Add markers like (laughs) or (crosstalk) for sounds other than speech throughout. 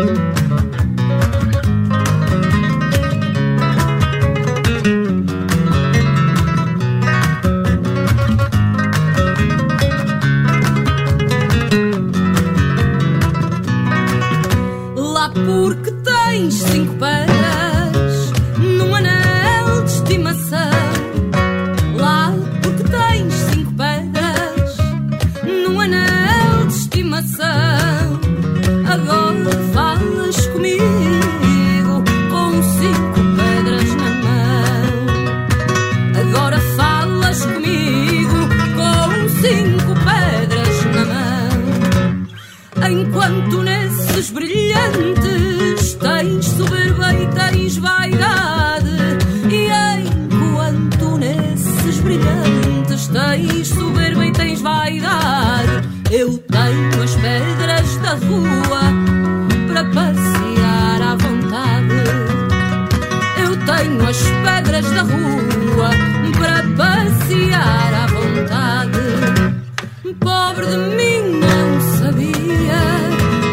Lá Eu tenho as pedras da rua para passear à vontade. Pobre de mim, não sabia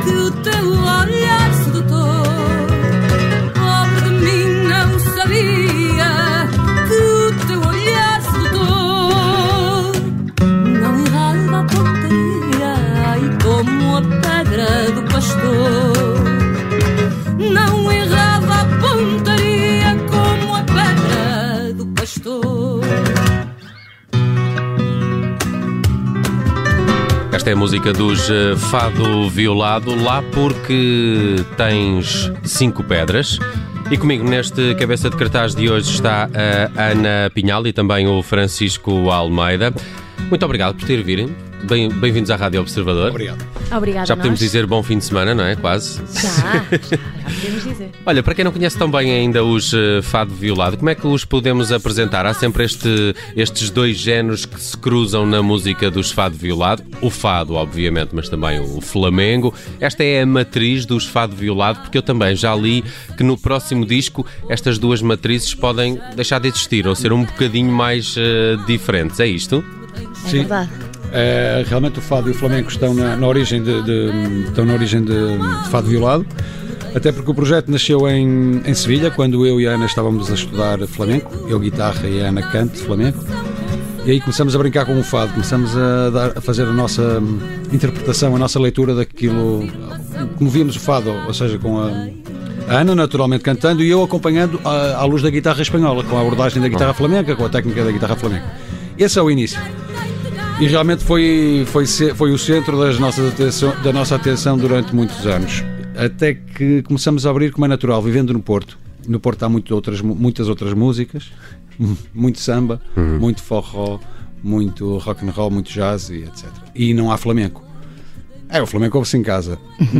que o teu olhar sedutor. Pobre de mim, não sabia que o teu olhar sedutor não errava a pontaria e como a pedra do pastor. Não errava Esta é a música dos Fado Violado, lá porque tens cinco pedras. E comigo neste cabeça de cartaz de hoje está a Ana Pinhal e também o Francisco Almeida. Muito obrigado por ter. Bem- Bem-vindos à Rádio Observador. Obrigado. Obrigada. Já podemos nós. dizer bom fim de semana, não é? Quase. Já, já, (laughs) já podemos dizer. Olha, para quem não conhece tão bem ainda os eh, Fado Violado, como é que os podemos apresentar? Há sempre este- estes dois géneros que se cruzam na música dos Fado Violado. O Fado, obviamente, mas também o Flamengo. Esta é a matriz dos Fado Violado, porque eu também já li que no próximo disco estas duas matrizes podem deixar de existir ou ser um bocadinho mais eh, diferentes. É isto? É Sim. verdade. É, realmente o fado e o flamenco estão na, na origem, de, de- estão na origem de, de fado violado. Até porque o projeto nasceu em, em Sevilha, quando eu e a Ana estávamos a estudar flamenco, eu guitarra e a Ana cante flamenco. E aí começamos a brincar com o fado, começamos a, dar- a fazer a nossa interpretação, a nossa leitura daquilo, como víamos o fado, ou seja, com a, a Ana naturalmente cantando e eu acompanhando à, à luz da guitarra espanhola, com a abordagem da guitarra flamenca, com a técnica da guitarra flamenca. Esse é o início. E realmente foi, foi, foi o centro das nossas atenção, da nossa atenção durante muitos anos. Até que começamos a abrir como é natural, vivendo no Porto. No Porto há muito outras, mu- muitas outras músicas, (laughs) muito samba, muito forró, muito rock and roll, muito jazz e etc. E não há flamenco. É, o Flamengo ouve-se em casa.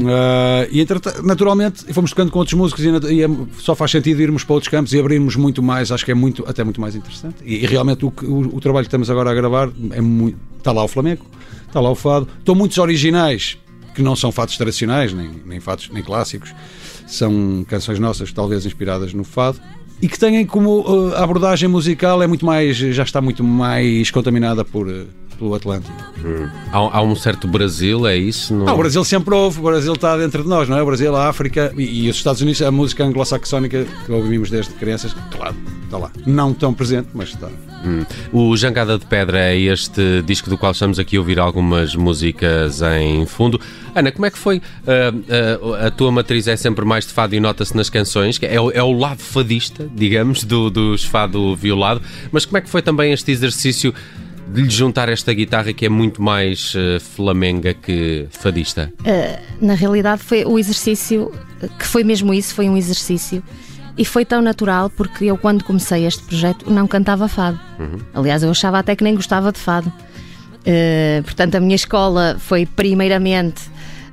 Ah, e naturalmente, fomos tocando com outros músicos e, e é- só faz sentido irmos para outros campos e abrirmos muito mais, acho que é muito, até muito mais interessante. E, e realmente o, o- o trabalho que estamos agora a gravar é muito. Está lá o Flamengo, está lá o Fado. Estão muitos originais, que não são fados tradicionais, nem, nem fados nem clássicos. São canções nossas, talvez inspiradas no Fado. E que têm como ah, a abordagem musical é muito mais, já está muito mais contaminada por, ah, pelo Atlântico. Há, há um certo Brasil, é isso? Não- o Brasil sempre houve, o Brasil está dentro de nós, não é? O Brasil, a África e, e os Estados Unidos, a música anglo-saxónica que ouvimos desde crianças, claro, está lá. Não tão presente, mas está. Hum. O Jangada de Pedra é este disco do qual estamos aqui a ouvir algumas músicas em fundo. Ana, como é que foi? ah, ah, a tua matriz é sempre mais de fado e nota-se nas canções, que é, o- é o lado fadista, digamos, do, dos fado violado. Mas como é que foi também este exercício de lhe juntar esta guitarra que é muito mais ah, flamenga que fadista? Uh, na realidade, foi o exercício que foi mesmo isso, foi um exercício. E foi tão natural porque eu, quando comecei este projeto, não cantava fado. Aliás, eu achava até que nem gostava de fado. Uh, portanto, a minha escola foi primeiramente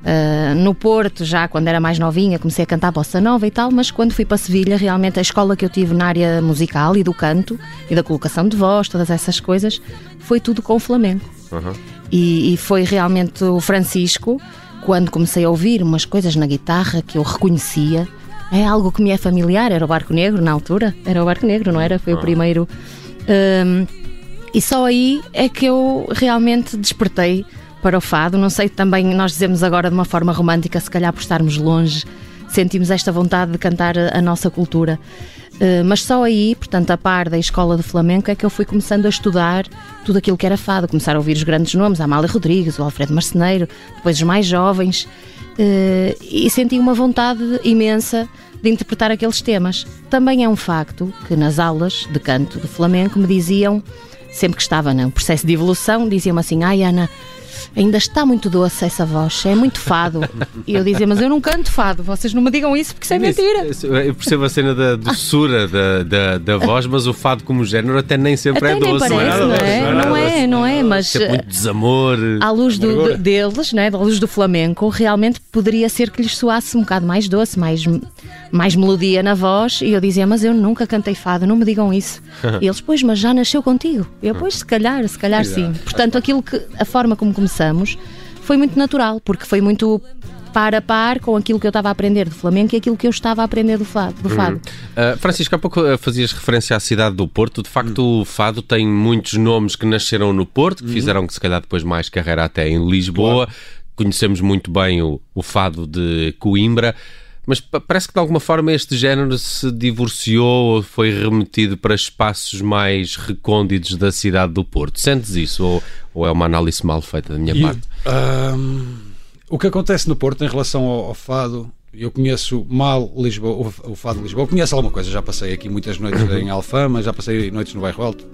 Uh, no Porto, já quando era mais novinha, comecei a cantar bossa nova e tal, mas quando fui para Sevilha, realmente a escola que eu tive na área musical e do canto e da colocação de voz, todas essas coisas, foi tudo com o flamenco. Uhum. E, e foi realmente o Francisco, quando comecei a ouvir umas coisas na guitarra que eu reconhecia, é algo que me é familiar, era o Barco Negro na altura, era o Barco Negro, não era? Foi o primeiro. Um, e só aí é que eu realmente despertei para o fado. Não sei, também nós dizemos agora de uma forma romântica, se calhar por estarmos longe, sentimos esta vontade de cantar a nossa cultura. Uh, mas só aí, portanto, a par da escola de flamenco, é que eu fui começando a estudar tudo aquilo que era fado, começar a ouvir os grandes nomes, a Amália Rodrigues, o Alfredo Marceneiro, depois os mais jovens, uh, e senti uma vontade imensa de interpretar aqueles temas. Também é um facto que nas aulas de canto de flamenco me diziam, sempre que estava no processo de evolução, diziam-me assim: ai Ana, ainda está muito doce essa voz, é muito fado. E eu dizia, mas eu não canto fado, vocês não me digam isso porque isso é mentira. Eu percebo a cena da doçura da, da, da voz, mas o fado como género até nem sempre até é doce. Nem parece, não é? Não é, não é, não é mas é muito desamor. À luz do, deles, né, à luz do flamenco, realmente poderia ser que lhes soasse um bocado mais doce, mais, mais melodia na voz. E eu dizia, mas eu nunca cantei fado, não me digam isso. (laughs) e eles, pois, mas já nasceu contigo. Eu, pois, se calhar, se calhar sim. Portanto, aquilo que, a forma como começamos foi muito natural, porque foi muito par a par com aquilo que eu estava a aprender do flamenco e aquilo que eu estava a aprender do fado. Do fado. Uh, Francisco, há pouco uh, fazias referência à cidade do Porto. De facto, uhum. o fado tem muitos nomes que nasceram no Porto, que uhum. fizeram que se calhar depois mais carreira até em Lisboa. Claro. Conhecemos muito bem o, o fado de Coimbra. Mas parece que de alguma forma este género se divorciou ou foi remetido para espaços mais recônditos da cidade do Porto. Sentes isso ou, ou é uma análise mal feita da minha e, parte? Um, o que acontece no Porto em relação ao, ao fado, eu conheço mal Lisboa, o, o fado de Lisboa, eu conheço alguma coisa, já passei aqui muitas noites uhum. em Alfama, já passei noites no bairro Alto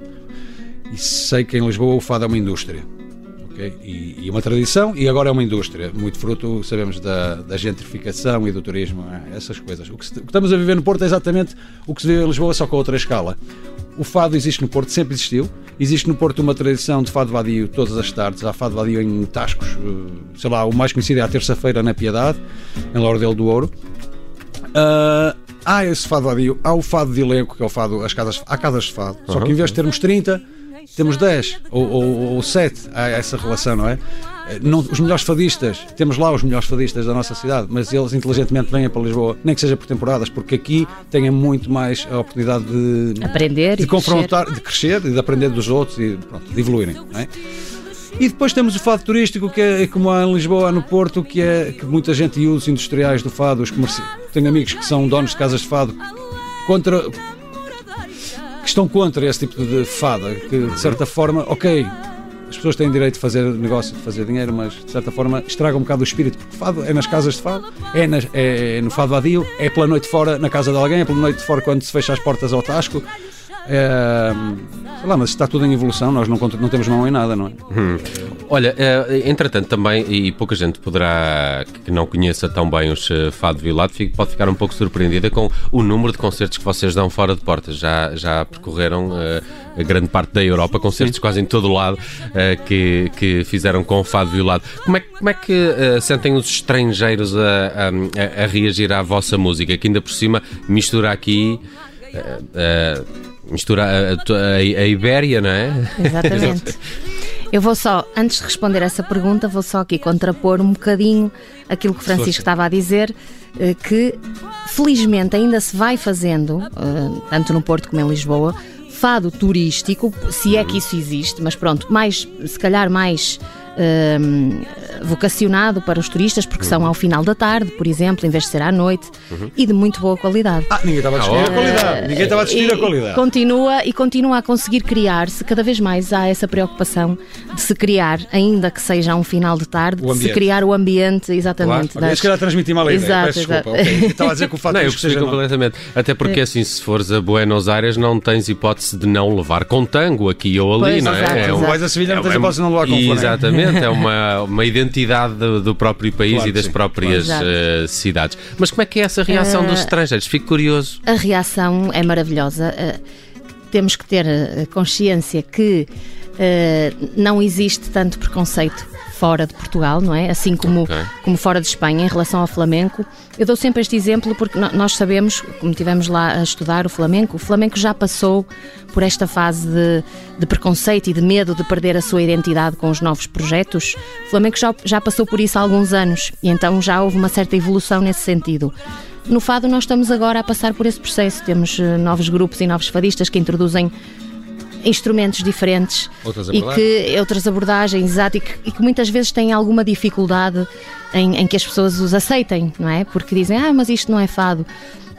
e sei que em Lisboa o fado é uma indústria okay? e, e, uma tradição, e agora é uma indústria, muito fruto, sabemos, da, da gentrificação e do turismo, é, essas coisas. O que, se, o que, estamos a viver no Porto é exatamente o que se vive em Lisboa, só com outra escala. O fado existe no Porto, sempre existiu. Existe no Porto uma tradição de fado vadio todas as tardes. Há fado vadio em Tascos, eh, sei lá, o mais conhecido é a terça-feira na Piedade, em Lourdel do Ouro. Uh, há esse fado vadio, há o fado de elenco, que é o fado, as casas, há casas de fado. Só que em vez de termos 30, temos 10 ou, ou, ou 7 a essa relação, não é? Não, os melhores fadistas, temos lá os melhores fadistas da nossa cidade, mas eles inteligentemente venham para Lisboa, nem que seja por temporadas, porque aqui têm muito mais a oportunidade de aprender, de confrontar, crescer. de crescer, de aprender dos outros e pronto, de evoluírem. É? E depois temos o fado turístico, que é como há em Lisboa, no Porto, que é que muita gente usa os industriais do fado, os comerciais. Tenho amigos que são donos de casas de fado contra estão contra esse tipo de fada, que de certa forma, ok, as pessoas têm direito de fazer negócio, de fazer dinheiro, mas de certa forma estraga um bocado o espírito, porque fado é nas casas de fado, é, é no fado vadio, é pela noite fora na casa de alguém, é pela noite fora quando se fecha as portas ao tasco. É, sei lá, mas está tudo em evolução, nós não, não temos mão em nada, não é? Hum. Olha, eh, entretanto também, e pouca gente poderá, que não conheça tão bem os eh, Fado Violado, pode ficar um pouco surpreendida com o número de concertos que vocês dão fora de portas. Já, já percorreram uh, grande parte da Europa, concertos Sim. quase em todo o lado uh, que, que fizeram com o Fado Violado. Como é, como é que uh, sentem os estrangeiros a, a, a, reagir à vossa música, que ainda por cima mistura aqui mistura a, a, a, Ibéria, não é? Exatamente. (laughs) Eu vou só, antes de responder essa pergunta, vou só aqui contrapor um bocadinho aquilo que o Francisco estava a dizer, eh, que felizmente ainda se vai fazendo, eh, tanto no Porto como em Lisboa, fado turístico, se é que isso existe, mas pronto, mais, se calhar mais um, vocacionado para os turistas, porque são ao final da tarde, por exemplo, em vez de ser à noite, uhum. e de muito boa qualidade. Ah, ninguém estava a discutir a qualidade. Ninguém estava a discutir a qualidade. Continua e continua a conseguir criar-se, cada vez mais há essa preocupação de se criar, ainda que seja um final de tarde, de se criar o ambiente, exatamente. Claro. Das... Se calhar transmitir mal a ideia. Exato, Peço desculpa. Okay. Estava a dizer que o fato (laughs) não, eu percebi completamente. Até porque, é. assim, se fores a Buenos Aires, não tens hipótese de não levar com tango aqui ou ali, pois, não é? Exato, é? Um... Vais a Sevilha, não tens é hipótese de não levar com Exatamente é uma, uma identidade do, do próprio país claro, e das sim, próprias claro. uh, cidades. Mas como é que é essa reação uh, dos estrangeiros? Fico curioso. A reação é maravilhosa. Uh, temos que ter consciência que não existe tanto preconceito fora de Portugal, não é? Assim como, Ok. como fora de Espanha em relação ao flamenco. Eu dou sempre este exemplo porque nós sabemos, como tivemos lá a estudar o flamenco, o flamenco já passou por esta fase de, de preconceito e de medo de perder a sua identidade com os novos projetos. O flamenco já, já passou por isso há alguns anos e então já houve uma certa evolução nesse sentido. No fado nós estamos agora a passar por esse processo. Temos eh, novos grupos e novos fadistas que introduzem instrumentos diferentes Outras e que outras abordagens, exato, e que, e que muitas vezes têm alguma dificuldade em, em que as pessoas os aceitem, não é? Porque dizem, ah, mas isto não é fado.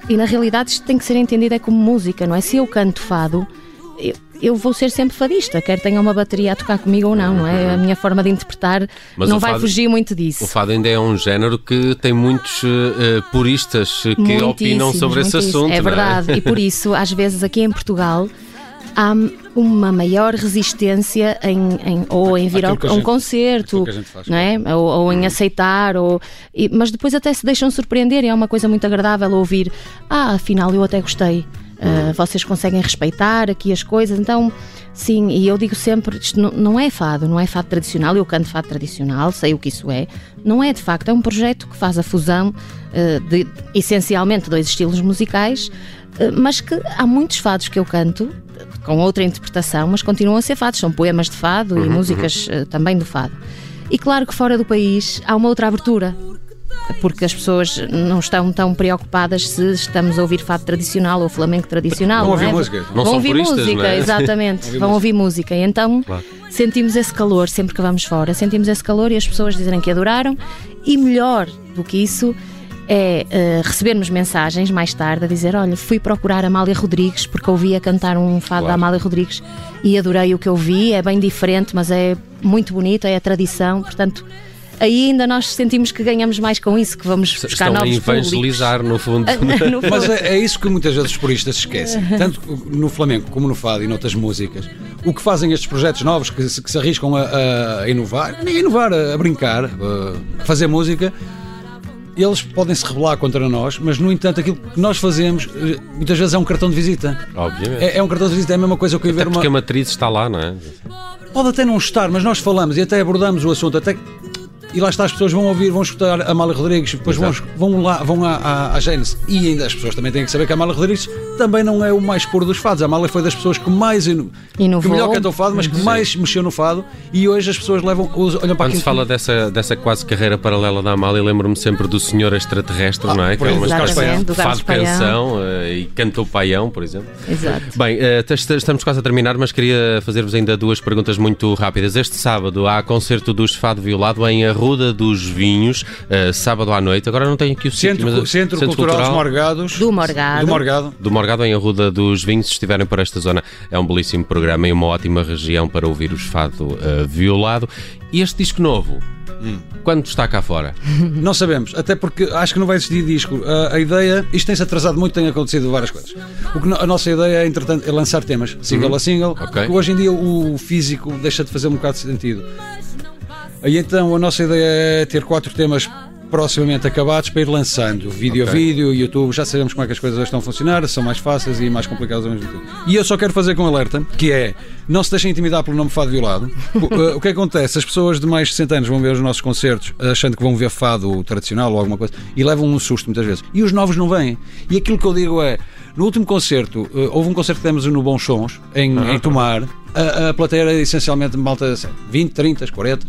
E na realidade isto tem que ser entendido é como música, não é? Se eu canto fado, eu, eu vou ser sempre fadista, quer tenha uma bateria a tocar comigo ou não, não é? A minha forma de interpretar Mas não vai fado- fugir muito disso. O fado ainda é um género que tem muitos eh, puristas que opinam sobre esse muitíssimos. assunto. É verdade, e por (laughs) isso, às vezes, aqui em Portugal. Há uma maior resistência em, em- ou em vir ao, a um gente- concerto, não é? ou, ou em aceitar, ou, e- mas depois até se deixam surpreender e é uma coisa muito agradável ouvir. Ah, afinal eu até gostei. Ah, vocês conseguem respeitar aqui as coisas, então sim, e eu digo sempre: isto não, não é fado, não é fado tradicional. Eu canto fado tradicional, sei o que isso é. Não é de facto, é um projeto que faz a fusão ah, de essencialmente dois estilos musicais, ah, mas que há muitos fados que eu canto com outra interpretação, mas continuam a ser fados, são poemas de fado e músicas ah, também do fado. E claro que fora do país há uma outra abertura porque as pessoas não estão tão preocupadas se estamos a ouvir fado tradicional ou flamenco tradicional. Vão não ouvir é? música. Não Vão ouvir música, não é? exatamente. (laughs) Vão música. ouvir música. E então Claro. sentimos esse calor sempre que vamos fora. Sentimos esse calor e as pessoas dizerem que adoraram. E melhor do que isso é eh, recebermos mensagens mais tarde a dizer: Olha, fui procurar a Amália Rodrigues porque ouvia cantar um fado da Claro. Amália Rodrigues e adorei o que eu vi. É bem diferente, mas é muito bonito, é a tradição. Portanto. Aí ainda nós sentimos que ganhamos mais com isso, que vamos buscar Estão a novos evangelizar, no fundo. públicos. (laughs) No Mas fundo. é, é isso que muitas vezes os puristas se esquecem. Tanto no flamenco como no fado e noutras músicas. O que fazem estes projetos novos que se, que se arriscam a, a inovar, nem a inovar, a, a brincar, a fazer música, eles podem se rebelar contra nós, mas no entanto aquilo que nós fazemos eh, muitas vezes é um cartão de visita. Obviamente. É, é um cartão de visita, é a mesma coisa que eu ver uma. porque a matriz está lá, não é? Pode até não estar, mas nós falamos e até abordamos o assunto, até e lá está, as pessoas vão ouvir, vão escutar a Amália Rodrigues, depois vão, vão lá, vão à, à, à Gênesis. E ainda as pessoas também têm que saber que a Amália Rodrigues também não é o mais puro dos fados. A Amália foi das pessoas que mais ino- que Inovou. melhor cantou fado, mas que mais mexeu no fado. E hoje as pessoas levam, os- olham para Quando se fala dessa, dessa quase carreira paralela da Amália, lembro-me sempre do senhor extraterrestre, não é? Que é uma espécie de fado canção eh, e cantou paião, por exemplo. Exato. Bem, eh, estamos quase a terminar, mas queria fazer-vos ainda duas perguntas muito rápidas. Este sábado há concerto dos Fado Violado em Arruda dos Vinhos, eh, sábado à noite. Agora não tenho aqui o sítio, Centro, mas- Centro, Cultural, dos Morgados. Do Morgado. Do Morgado. do Morgado em Arruda dos Vinhos, se estiverem por esta zona, é um belíssimo programa e uma ótima região para ouvir os Fado eh, Violado. E este disco novo, Hum. quando está cá fora? (laughs) Não sabemos, até porque acho que não vai existir disco. A, a ideia, isto tem-se atrasado muito, tem acontecido várias coisas. O que no- a nossa ideia é, entretanto, é lançar temas, single a single, Ok. porque hoje em dia o físico deixa de fazer um bocado de sentido. Aí então a nossa ideia é ter quatro temas proximamente acabados para ir lançando vídeo Ok. a vídeo, YouTube, já sabemos como é que as coisas estão a funcionar, são mais fáceis e mais complicadas ao mesmo tempo. E eu só quero fazer com um alerta, que é não se deixem intimidar pelo nome Fado Violado. (laughs) O, eh, o que acontece? As pessoas de mais de 60 anos vão ver os nossos concertos achando que vão ver fado tradicional ou alguma coisa e levam um susto muitas vezes. E os novos não vêm. E aquilo que eu digo é, no último concerto, eh, houve um concerto que demos no Bons Sons, em, em Tomar, a, a plateia era essencialmente malta sei, 20, 30, 40.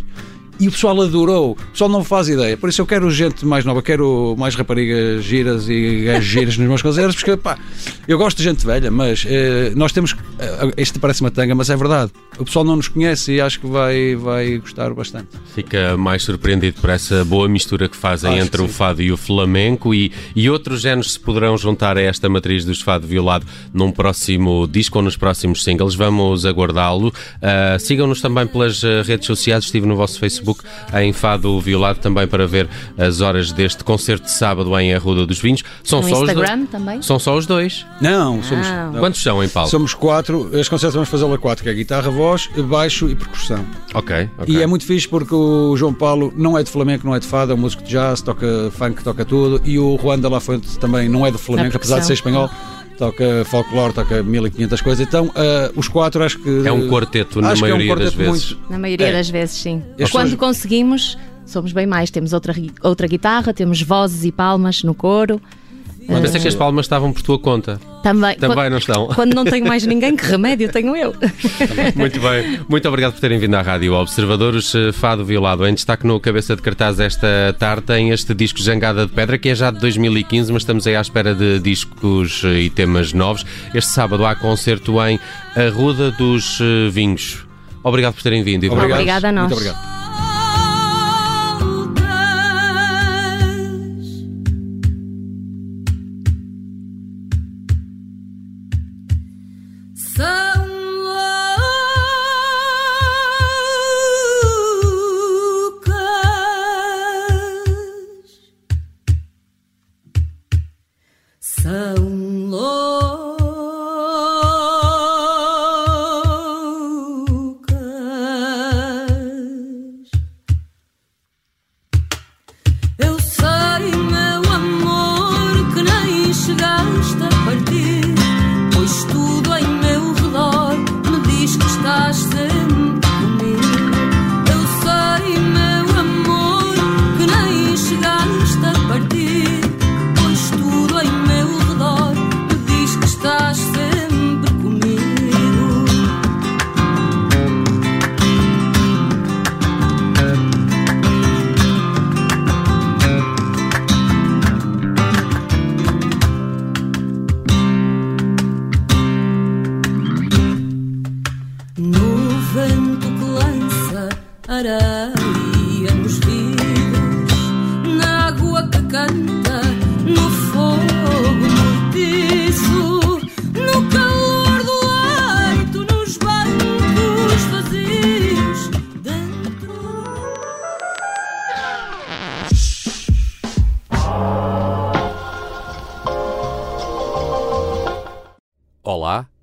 E o pessoal adorou, o pessoal não faz ideia. Por isso eu quero gente mais nova, quero mais raparigas giras e gajos giras nos meus concertos, porque pá, eu gosto de gente velha, mas eh, nós temos. eh, este parece uma tanga, mas é verdade. O pessoal não nos conhece e acho que vai, vai gostar bastante. Fica mais surpreendido por essa boa mistura que fazem Acho entre que o fado e o flamenco e, e outros géneros se poderão juntar a esta matriz dos fado violado num próximo disco ou nos próximos singles. Vamos aguardá-lo. Ah, Sigam-nos também pelas ah, redes sociais. Estive no vosso Facebook em Fado Violado também para ver as horas deste concerto de sábado em Arruda dos Vinhos. São No só os Instagram dois. também? São só os dois. Não, somos. Ah. não. Quantos são em palco? Somos quatro, os concertos vamos fazê-lo a quatro, que é guitarra, voz, baixo e percussão. Ok, ok. E é muito fixe porque o João Paulo não é de flamenco, não é de fado, é um músico de jazz, toca funk, toca tudo. E o Juan de La Fuente também não é de flamenco, apesar de ser espanhol. toca folclore, toca 1500 coisas. Então, uh, os quatro acho que. É um quarteto na maioria é um das vezes. Muito... Na maioria É. das vezes, sim. As Quando conseguimos, somos bem mais. Temos outra, outra guitarra, temos vozes e palmas no coro. Mas pensei que as palmas estavam por tua conta. Também, Também não estão. Quando não tenho mais ninguém, que remédio tenho eu. (laughs) Muito bem. Muito obrigado por terem vindo à Rádio Observador. Os eh, Fado Violado em destaque no Cabeça de Cartaz esta tarde tem este disco Jangada de Pedra, que é já de 2015, mas estamos aí à espera de discos eh, e temas novos. Este sábado há concerto em Arruda dos eh, Vinhos. Obrigado por terem vindo. Obrigado. Obrigada a nós. Muito obrigado.